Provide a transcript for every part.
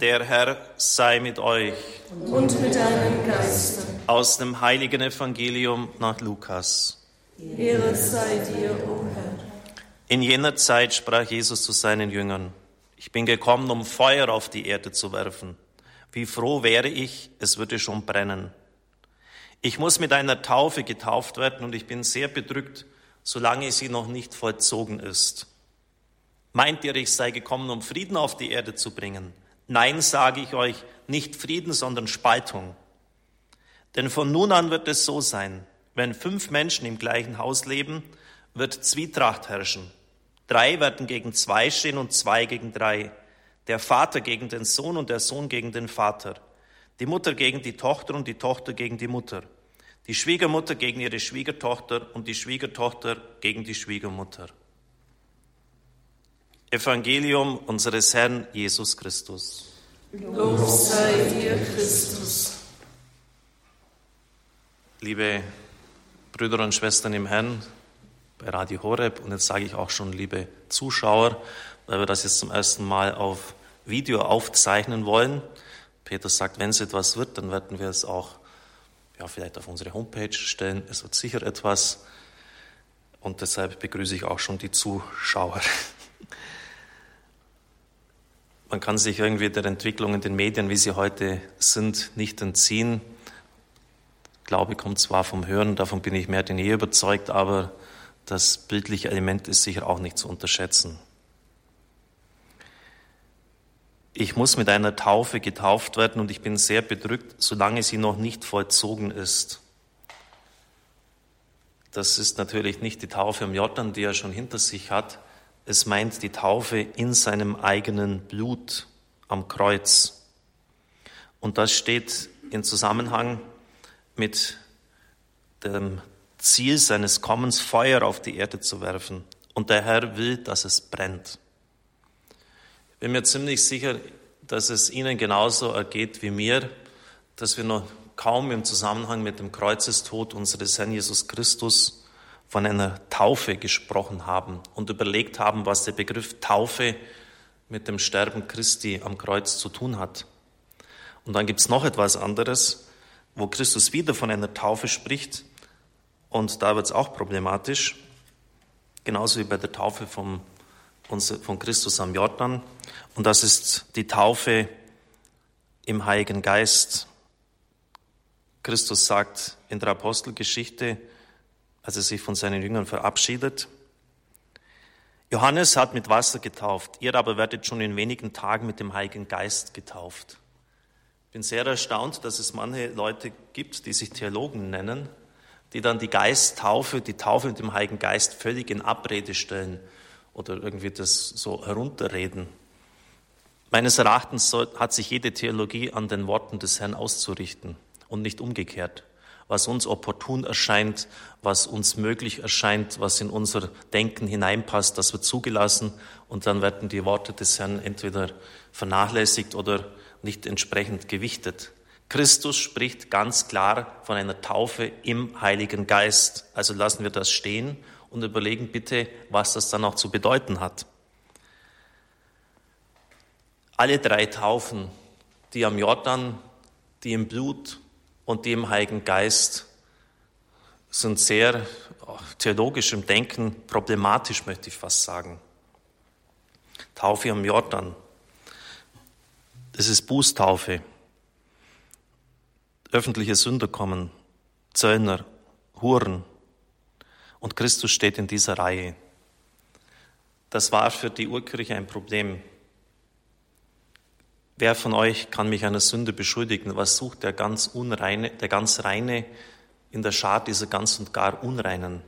Der Herr sei mit euch. Und mit deinem Geiste. Aus dem heiligen Evangelium nach Lukas. Ehre sei dir, o Herr. In jener Zeit sprach Jesus zu seinen Jüngern, ich bin gekommen, um Feuer auf die Erde zu werfen. Wie froh wäre ich, es würde schon brennen. Ich muss mit einer Taufe getauft werden und ich bin sehr bedrückt, solange sie noch nicht vollzogen ist. Meint ihr, ich sei gekommen, um Frieden auf die Erde zu bringen? Nein, sage ich euch, nicht Frieden, sondern Spaltung. Denn von nun an wird es so sein, wenn fünf Menschen im gleichen Haus leben, wird Zwietracht herrschen. Drei werden gegen zwei stehen und zwei gegen drei. Der Vater gegen den Sohn und der Sohn gegen den Vater. Die Mutter gegen die Tochter und die Tochter gegen die Mutter. Die Schwiegermutter gegen ihre Schwiegertochter und die Schwiegertochter gegen die Schwiegermutter. Evangelium unseres Herrn Jesus Christus. Lob sei dir, Christus. Liebe Brüder und Schwestern im Herrn bei Radio Horeb und jetzt sage ich auch schon liebe Zuschauer, weil wir das jetzt zum ersten Mal auf Video aufzeichnen wollen. Peter sagt, wenn es etwas wird, dann werden wir es auch ja, vielleicht auf unsere Homepage stellen. Es wird sicher etwas. Und deshalb begrüße ich auch schon die Zuschauer. Man kann sich irgendwie der Entwicklung in den Medien, wie sie heute sind, nicht entziehen. Glaube kommt zwar vom Hören, davon bin ich mehr denn je überzeugt, aber das bildliche Element ist sicher auch nicht zu unterschätzen. Ich muss mit einer Taufe getauft werden und ich bin sehr bedrückt, solange sie noch nicht vollzogen ist. Das ist natürlich nicht die Taufe im Jordan, die er schon hinter sich hat, es meint die Taufe in seinem eigenen Blut am Kreuz. Und das steht in Zusammenhang mit dem Ziel seines Kommens, Feuer auf die Erde zu werfen. Und der Herr will, dass es brennt. Ich bin mir ziemlich sicher, dass es Ihnen genauso ergeht wie mir, dass wir noch kaum im Zusammenhang mit dem Kreuzestod unseres Herrn Jesus Christus von einer Taufe gesprochen haben und überlegt haben, was der Begriff Taufe mit dem Sterben Christi am Kreuz zu tun hat. Und dann gibt es noch etwas anderes, wo Christus wieder von einer Taufe spricht und da wird es auch problematisch, genauso wie bei der Taufe vom, von Christus am Jordan. Und das ist die Taufe im Heiligen Geist. Christus sagt in der Apostelgeschichte, als er sich von seinen Jüngern verabschiedet. Johannes hat mit Wasser getauft, ihr aber werdet schon in wenigen Tagen mit dem Heiligen Geist getauft. Ich bin sehr erstaunt, dass es manche Leute gibt, die sich Theologen nennen, die dann die Geisttaufe, die Taufe mit dem Heiligen Geist völlig in Abrede stellen oder irgendwie das so herunterreden. Meines Erachtens hat sich jede Theologie an den Worten des Herrn auszurichten und nicht umgekehrt was uns opportun erscheint, was uns möglich erscheint, was in unser Denken hineinpasst, das wird zugelassen und dann werden die Worte des Herrn entweder vernachlässigt oder nicht entsprechend gewichtet. Christus spricht ganz klar von einer Taufe im Heiligen Geist. Also lassen wir das stehen und überlegen bitte, was das dann auch zu bedeuten hat. Alle drei Taufen, die am Jordan, die im Blut und die im Heiligen Geist sind sehr theologisch im Denken problematisch, möchte ich fast sagen. Taufe am Jordan. Das ist Bußtaufe. Öffentliche Sünder kommen, Zöllner, Huren. Und Christus steht in dieser Reihe. Das war für die Urkirche ein Problem. Wer von euch kann mich einer Sünde beschuldigen? Was sucht der ganz Unreine, der ganz Reine in der Schar dieser ganz und gar Unreinen?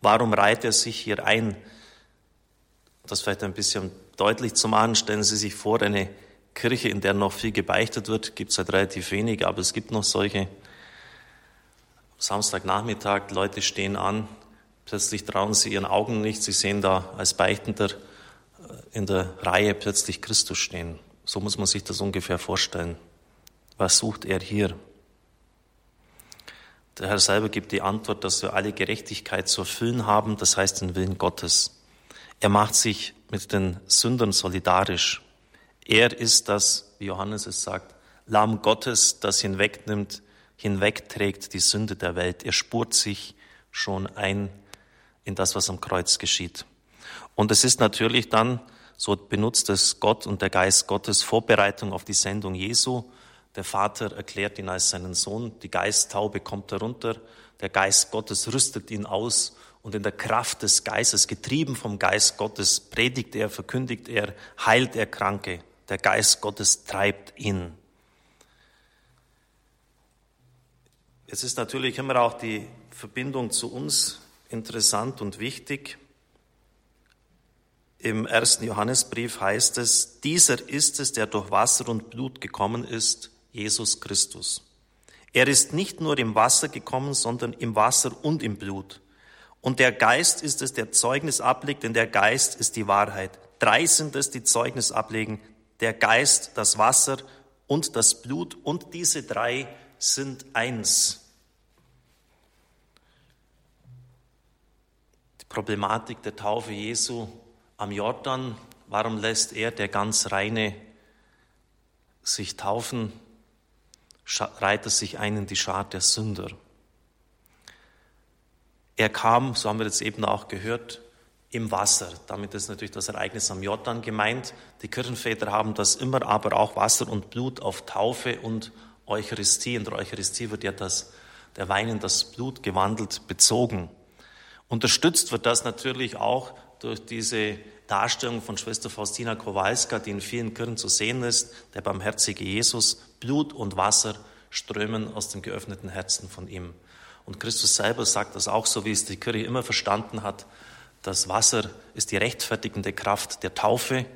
Warum reiht er sich hier ein? Das vielleicht ein bisschen deutlich zu machen, stellen Sie sich vor, eine Kirche, in der noch viel gebeichtet wird, gibt es halt relativ wenig, aber es gibt noch solche. Samstagnachmittag, Leute stehen an, plötzlich trauen sie ihren Augen nicht, sie sehen da als Beichtender in der Reihe plötzlich Christus stehen. So muss man sich das ungefähr vorstellen. Was sucht er hier? Der Herr selber gibt die Antwort, dass wir alle Gerechtigkeit zu erfüllen haben, das heißt den Willen Gottes. Er macht sich mit den Sündern solidarisch. Er ist das, wie Johannes es sagt, Lamm Gottes, das hinwegnimmt, hinwegträgt die Sünde der Welt. Er spurt sich schon ein in das, was am Kreuz geschieht. Und es ist natürlich dann, so benutzt es Gott und der Geist Gottes, Vorbereitung auf die Sendung Jesu. Der Vater erklärt ihn als seinen Sohn, die Geisttaube kommt herunter, der Geist Gottes rüstet ihn aus und in der Kraft des Geistes, getrieben vom Geist Gottes, predigt er, verkündigt er, heilt er Kranke. Der Geist Gottes treibt ihn. Es ist natürlich immer auch die Verbindung zu uns interessant und wichtig. Im ersten Johannesbrief heißt es, dieser ist es, der durch Wasser und Blut gekommen ist, Jesus Christus. Er ist nicht nur im Wasser gekommen, sondern im Wasser und im Blut. Und der Geist ist es, der Zeugnis ablegt, denn der Geist ist die Wahrheit. Drei sind es, die Zeugnis ablegen. Der Geist, das Wasser und das Blut. Und diese drei sind eins. Die Problematik der Taufe Jesu am Jordan. Warum lässt er, der ganz reine, sich taufen? Reiht er sich ein in die Schar der Sünder. Er kam, so haben wir jetzt eben auch gehört, im Wasser. Damit ist natürlich das Ereignis am Jordan gemeint. Die Kirchenväter haben das immer, aber auch Wasser und Blut auf Taufe und Eucharistie. In der Eucharistie wird ja das, der Wein in das Blut gewandelt, bezogen. Unterstützt wird das natürlich auch durch diese Darstellung von Schwester Faustina Kowalska, die in vielen Kirchen zu sehen ist, der barmherzige Jesus, Blut und Wasser strömen aus dem geöffneten Herzen von ihm. Und Christus selber sagt das auch so, wie es die Kirche immer verstanden hat. Das Wasser ist die rechtfertigende Kraft der Taufe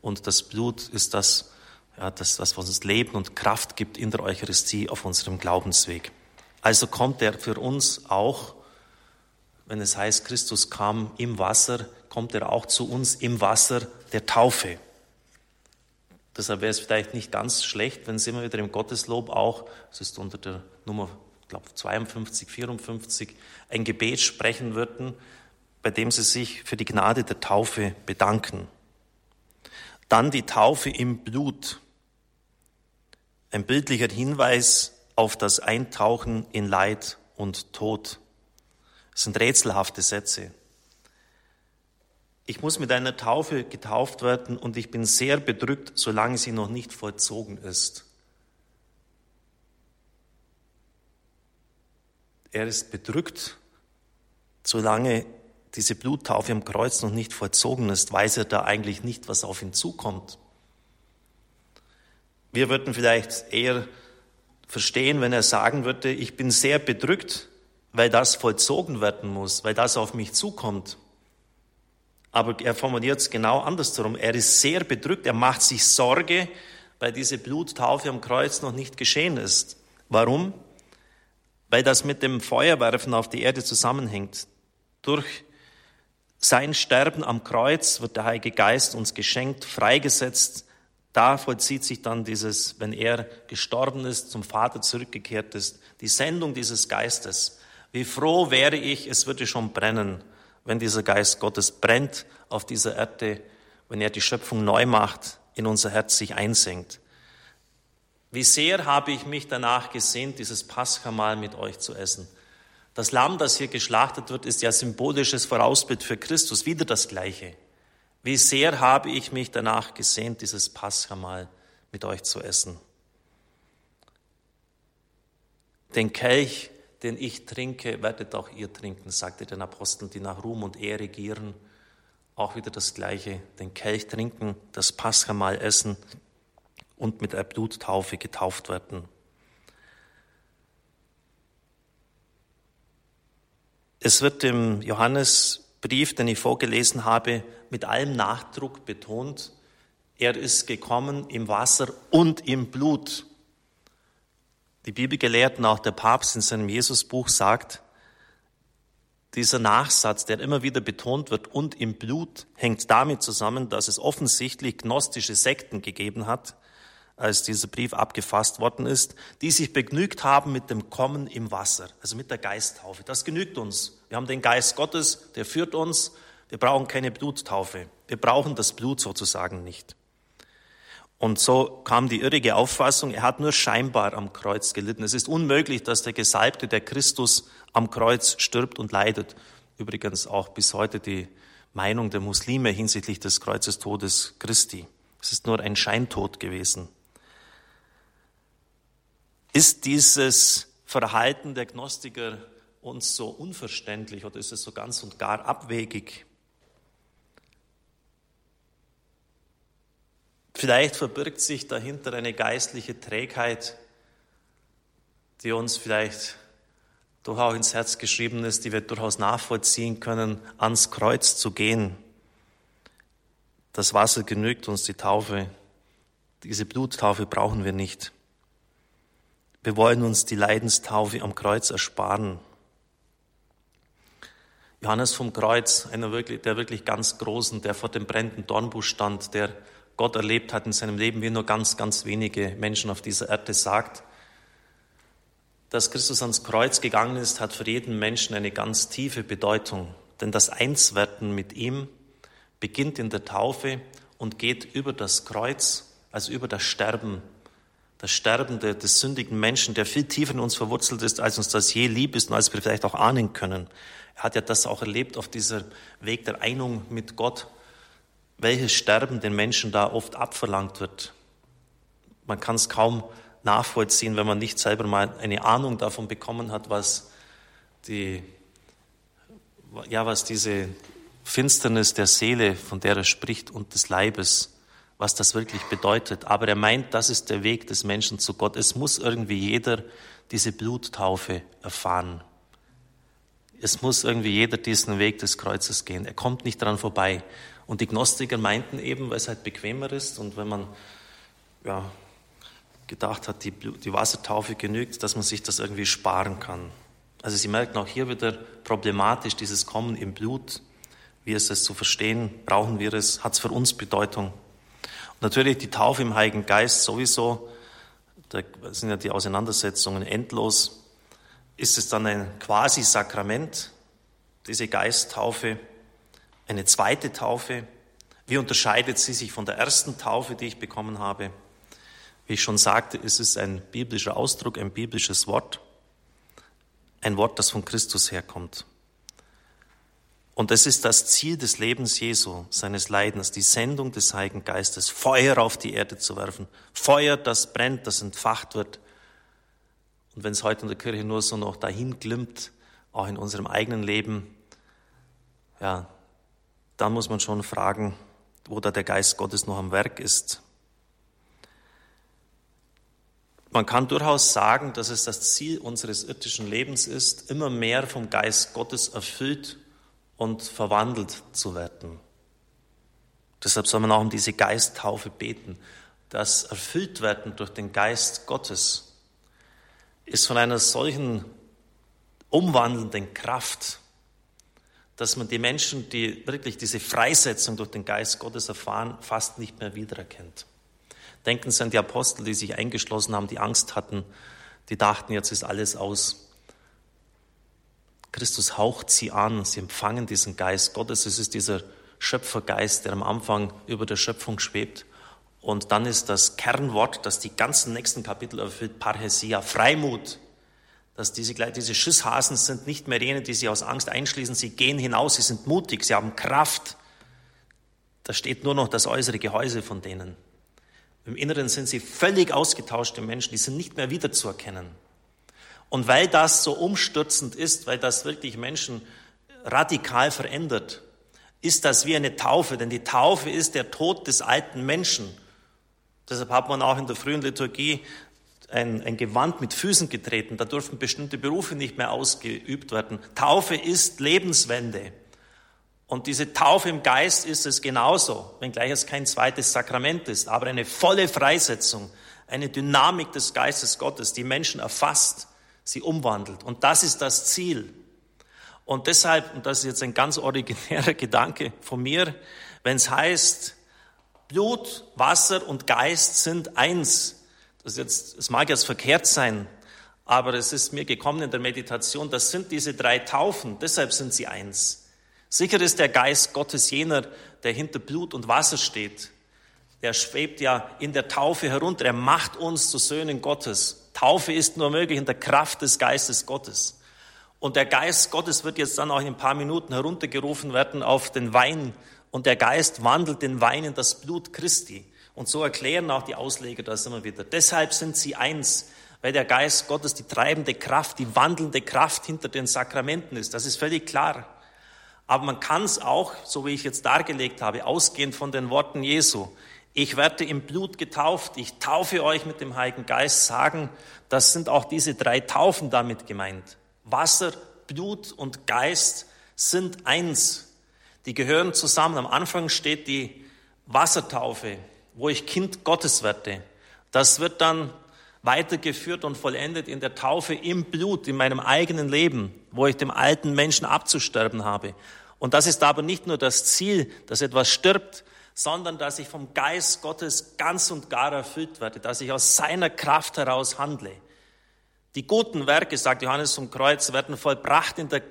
und das Blut ist das, ja, das, das was uns Leben und Kraft gibt in der Eucharistie auf unserem Glaubensweg. Also kommt er für uns auch, wenn es heißt, Christus kam im Wasser, kommt er auch zu uns im Wasser der Taufe. Deshalb wäre es vielleicht nicht ganz schlecht, wenn Sie immer wieder im Gotteslob auch, es ist unter der Nummer ich glaube 52, 54, ein Gebet sprechen würden, bei dem sie sich für die Gnade der Taufe bedanken. Dann die Taufe im Blut. Ein bildlicher Hinweis auf das Eintauchen in Leid und Tod. Das sind rätselhafte Sätze. Ich muss mit einer Taufe getauft werden und ich bin sehr bedrückt, solange sie noch nicht vollzogen ist. er ist bedrückt, solange diese Bluttaufe am Kreuz noch nicht vollzogen ist, weiß er da eigentlich nicht, was auf ihn zukommt. Wir würden vielleicht eher verstehen, wenn er sagen würde, ich bin sehr bedrückt, weil das vollzogen werden muss, weil das auf mich zukommt. Aber er formuliert es genau andersherum. Er ist sehr bedrückt, er macht sich Sorge, weil diese Bluttaufe am Kreuz noch nicht geschehen ist. Warum? weil das mit dem Feuerwerfen auf die Erde zusammenhängt. Durch sein Sterben am Kreuz wird der Heilige Geist uns geschenkt, freigesetzt. Da vollzieht sich dann dieses, wenn er gestorben ist, zum Vater zurückgekehrt ist, die Sendung dieses Geistes. Wie froh wäre ich, es würde schon brennen, wenn dieser Geist Gottes brennt auf dieser Erde, wenn er die Schöpfung neu macht, in unser Herz sich einsenkt. Wie sehr habe ich mich danach gesehnt, dieses Paschamal mit euch zu essen. Das Lamm, das hier geschlachtet wird, ist ja symbolisches Vorausbild für Christus, wieder das Gleiche. Wie sehr habe ich mich danach gesehnt, dieses Paschamal mit euch zu essen. Den Kelch, den ich trinke, werdet auch ihr trinken, sagte den Aposteln, die nach Ruhm und Ehre gieren. Auch wieder das Gleiche, den Kelch trinken, das Paschamal essen und mit der Bluttaufe getauft werden. Es wird im Johannesbrief, den ich vorgelesen habe, mit allem Nachdruck betont, er ist gekommen im Wasser und im Blut. Die Bibelgelehrten, auch der Papst in seinem Jesusbuch sagt, dieser Nachsatz, der immer wieder betont wird, und im Blut, hängt damit zusammen, dass es offensichtlich gnostische Sekten gegeben hat, als dieser Brief abgefasst worden ist, die sich begnügt haben mit dem Kommen im Wasser, also mit der Geisttaufe. Das genügt uns. Wir haben den Geist Gottes, der führt uns. Wir brauchen keine Bluttaufe. Wir brauchen das Blut sozusagen nicht. Und so kam die irrige Auffassung, er hat nur scheinbar am Kreuz gelitten. Es ist unmöglich, dass der Gesalbte, der Christus am Kreuz stirbt und leidet. Übrigens auch bis heute die Meinung der Muslime hinsichtlich des Kreuzestodes Christi. Es ist nur ein Scheintod gewesen. Ist dieses Verhalten der Gnostiker uns so unverständlich oder ist es so ganz und gar abwegig? Vielleicht verbirgt sich dahinter eine geistliche Trägheit, die uns vielleicht durchaus ins Herz geschrieben ist, die wir durchaus nachvollziehen können, ans Kreuz zu gehen. Das Wasser genügt uns, die Taufe, diese Bluttaufe brauchen wir nicht. Wir wollen uns die Leidenstaufe am Kreuz ersparen. Johannes vom Kreuz, einer wirklich, der wirklich ganz Großen, der vor dem brennenden Dornbusch stand, der Gott erlebt hat in seinem Leben, wie nur ganz, ganz wenige Menschen auf dieser Erde sagt, dass Christus ans Kreuz gegangen ist, hat für jeden Menschen eine ganz tiefe Bedeutung. Denn das Einswerden mit ihm beginnt in der Taufe und geht über das Kreuz, also über das Sterben das Sterben des sündigen Menschen, der viel tiefer in uns verwurzelt ist, als uns das je lieb ist und als wir vielleicht auch ahnen können. Er hat ja das auch erlebt auf dieser Weg der Einung mit Gott, welches Sterben den Menschen da oft abverlangt wird. Man kann es kaum nachvollziehen, wenn man nicht selber mal eine Ahnung davon bekommen hat, was die, ja, was diese Finsternis der Seele, von der er spricht, und des Leibes was das wirklich bedeutet. Aber er meint, das ist der Weg des Menschen zu Gott. Es muss irgendwie jeder diese Bluttaufe erfahren. Es muss irgendwie jeder diesen Weg des Kreuzes gehen. Er kommt nicht dran vorbei. Und die Gnostiker meinten eben, weil es halt bequemer ist und wenn man ja, gedacht hat, die, die Wassertaufe genügt, dass man sich das irgendwie sparen kann. Also Sie merken auch hier wieder problematisch dieses Kommen im Blut. Wie ist es zu verstehen? Brauchen wir es? Hat es für uns Bedeutung? Natürlich die Taufe im Heiligen Geist sowieso, da sind ja die Auseinandersetzungen endlos. Ist es dann ein Quasi-Sakrament, diese Geisttaufe, eine zweite Taufe? Wie unterscheidet sie sich von der ersten Taufe, die ich bekommen habe? Wie ich schon sagte, ist es ein biblischer Ausdruck, ein biblisches Wort, ein Wort, das von Christus herkommt. Und es ist das Ziel des Lebens Jesu, seines Leidens, die Sendung des Heiligen Geistes, Feuer auf die Erde zu werfen. Feuer, das brennt, das entfacht wird. Und wenn es heute in der Kirche nur so noch dahin glimmt, auch in unserem eigenen Leben, ja, dann muss man schon fragen, wo da der Geist Gottes noch am Werk ist. Man kann durchaus sagen, dass es das Ziel unseres irdischen Lebens ist, immer mehr vom Geist Gottes erfüllt und verwandelt zu werden. Deshalb soll man auch um diese Geisttaufe beten. Das Erfülltwerden durch den Geist Gottes ist von einer solchen umwandelnden Kraft, dass man die Menschen, die wirklich diese Freisetzung durch den Geist Gottes erfahren, fast nicht mehr wiedererkennt. Denken Sie an die Apostel, die sich eingeschlossen haben, die Angst hatten, die dachten, jetzt ist alles aus. Christus haucht sie an, sie empfangen diesen Geist Gottes. Es ist dieser Schöpfergeist, der am Anfang über der Schöpfung schwebt. Und dann ist das Kernwort, das die ganzen nächsten Kapitel erfüllt, Parhesia, Freimut. Dass diese, diese Schisshasen sind nicht mehr jene, die sie aus Angst einschließen. Sie gehen hinaus, sie sind mutig, sie haben Kraft. Da steht nur noch das äußere Gehäuse von denen. Im Inneren sind sie völlig ausgetauschte Menschen, die sind nicht mehr wiederzuerkennen. Und weil das so umstürzend ist, weil das wirklich Menschen radikal verändert, ist das wie eine Taufe, denn die Taufe ist der Tod des alten Menschen. Deshalb hat man auch in der frühen Liturgie ein, ein Gewand mit Füßen getreten. Da durften bestimmte Berufe nicht mehr ausgeübt werden. Taufe ist Lebenswende. Und diese Taufe im Geist ist es genauso, wenngleich es kein zweites Sakrament ist, aber eine volle Freisetzung, eine Dynamik des Geistes Gottes, die Menschen erfasst sie umwandelt. Und das ist das Ziel. Und deshalb, und das ist jetzt ein ganz originärer Gedanke von mir, wenn es heißt, Blut, Wasser und Geist sind eins. Das jetzt, es mag jetzt verkehrt sein, aber es ist mir gekommen in der Meditation, das sind diese drei Taufen, deshalb sind sie eins. Sicher ist der Geist Gottes jener, der hinter Blut und Wasser steht. der schwebt ja in der Taufe herunter. Er macht uns zu Söhnen Gottes. Taufe ist nur möglich in der Kraft des Geistes Gottes. Und der Geist Gottes wird jetzt dann auch in ein paar Minuten heruntergerufen werden auf den Wein. Und der Geist wandelt den Wein in das Blut Christi. Und so erklären auch die Ausleger das immer wieder. Deshalb sind sie eins, weil der Geist Gottes die treibende Kraft, die wandelnde Kraft hinter den Sakramenten ist. Das ist völlig klar. Aber man kann es auch, so wie ich jetzt dargelegt habe, ausgehend von den Worten Jesu, ich werde im Blut getauft, ich taufe euch mit dem Heiligen Geist, sagen, das sind auch diese drei Taufen damit gemeint. Wasser, Blut und Geist sind eins. Die gehören zusammen. Am Anfang steht die Wassertaufe, wo ich Kind Gottes werde. Das wird dann weitergeführt und vollendet in der Taufe im Blut, in meinem eigenen Leben, wo ich dem alten Menschen abzusterben habe. Und das ist aber nicht nur das Ziel, dass etwas stirbt, sondern dass ich vom Geist Gottes ganz und gar erfüllt werde, dass ich aus seiner Kraft heraus handle. Die guten Werke, sagt Johannes zum Kreuz, werden vollbracht in der,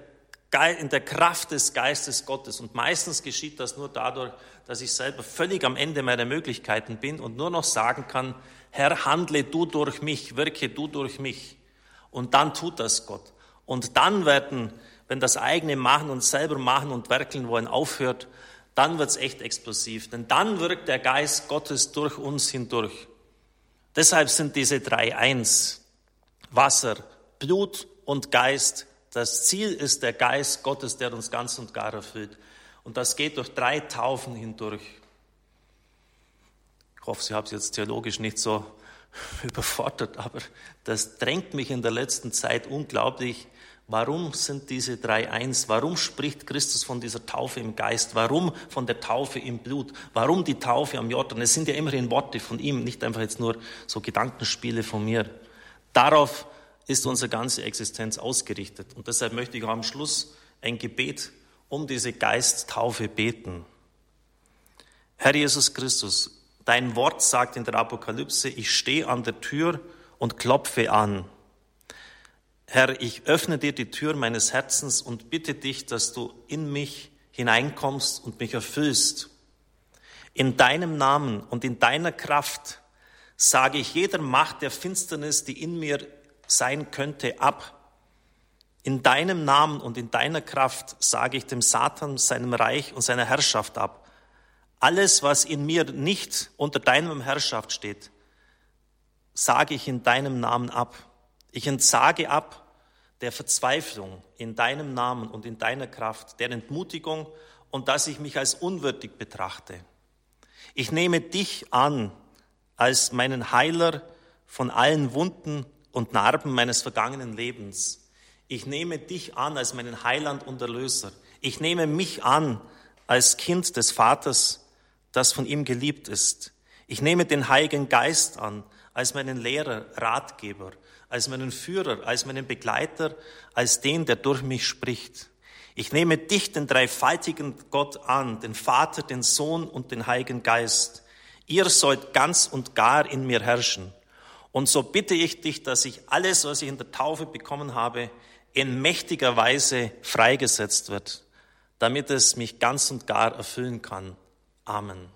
in der Kraft des Geistes Gottes. Und meistens geschieht das nur dadurch, dass ich selber völlig am Ende meiner Möglichkeiten bin und nur noch sagen kann, Herr, handle du durch mich, wirke du durch mich. Und dann tut das Gott. Und dann werden, wenn das eigene Machen und selber machen und werkeln wollen aufhört, dann wird's echt explosiv. Denn dann wirkt der Geist Gottes durch uns hindurch. Deshalb sind diese drei eins. Wasser, Blut und Geist. Das Ziel ist der Geist Gottes, der uns ganz und gar erfüllt. Und das geht durch drei Taufen hindurch. Ich hoffe, Sie haben es jetzt theologisch nicht so überfordert, aber das drängt mich in der letzten Zeit unglaublich Warum sind diese drei eins? Warum spricht Christus von dieser Taufe im Geist? Warum von der Taufe im Blut? Warum die Taufe am Jordan? Es sind ja immerhin Worte von ihm, nicht einfach jetzt nur so Gedankenspiele von mir. Darauf ist unsere ganze Existenz ausgerichtet. Und deshalb möchte ich am Schluss ein Gebet um diese Geisttaufe beten. Herr Jesus Christus, dein Wort sagt in der Apokalypse, ich stehe an der Tür und klopfe an. Herr, ich öffne dir die Tür meines Herzens und bitte dich, dass du in mich hineinkommst und mich erfüllst. In deinem Namen und in deiner Kraft sage ich jeder Macht der Finsternis, die in mir sein könnte, ab. In deinem Namen und in deiner Kraft sage ich dem Satan, seinem Reich und seiner Herrschaft ab. Alles, was in mir nicht unter deinem Herrschaft steht, sage ich in deinem Namen ab. Ich entsage ab der Verzweiflung in deinem Namen und in deiner Kraft, der Entmutigung und dass ich mich als unwürdig betrachte. Ich nehme dich an als meinen Heiler von allen Wunden und Narben meines vergangenen Lebens. Ich nehme dich an als meinen Heiland und Erlöser. Ich nehme mich an als Kind des Vaters, das von ihm geliebt ist. Ich nehme den Heiligen Geist an als meinen Lehrer, Ratgeber, als meinen Führer, als meinen Begleiter, als den, der durch mich spricht. Ich nehme dich, den dreifaltigen Gott, an, den Vater, den Sohn und den Heiligen Geist. Ihr sollt ganz und gar in mir herrschen. Und so bitte ich dich, dass ich alles, was ich in der Taufe bekommen habe, in mächtiger Weise freigesetzt wird, damit es mich ganz und gar erfüllen kann. Amen.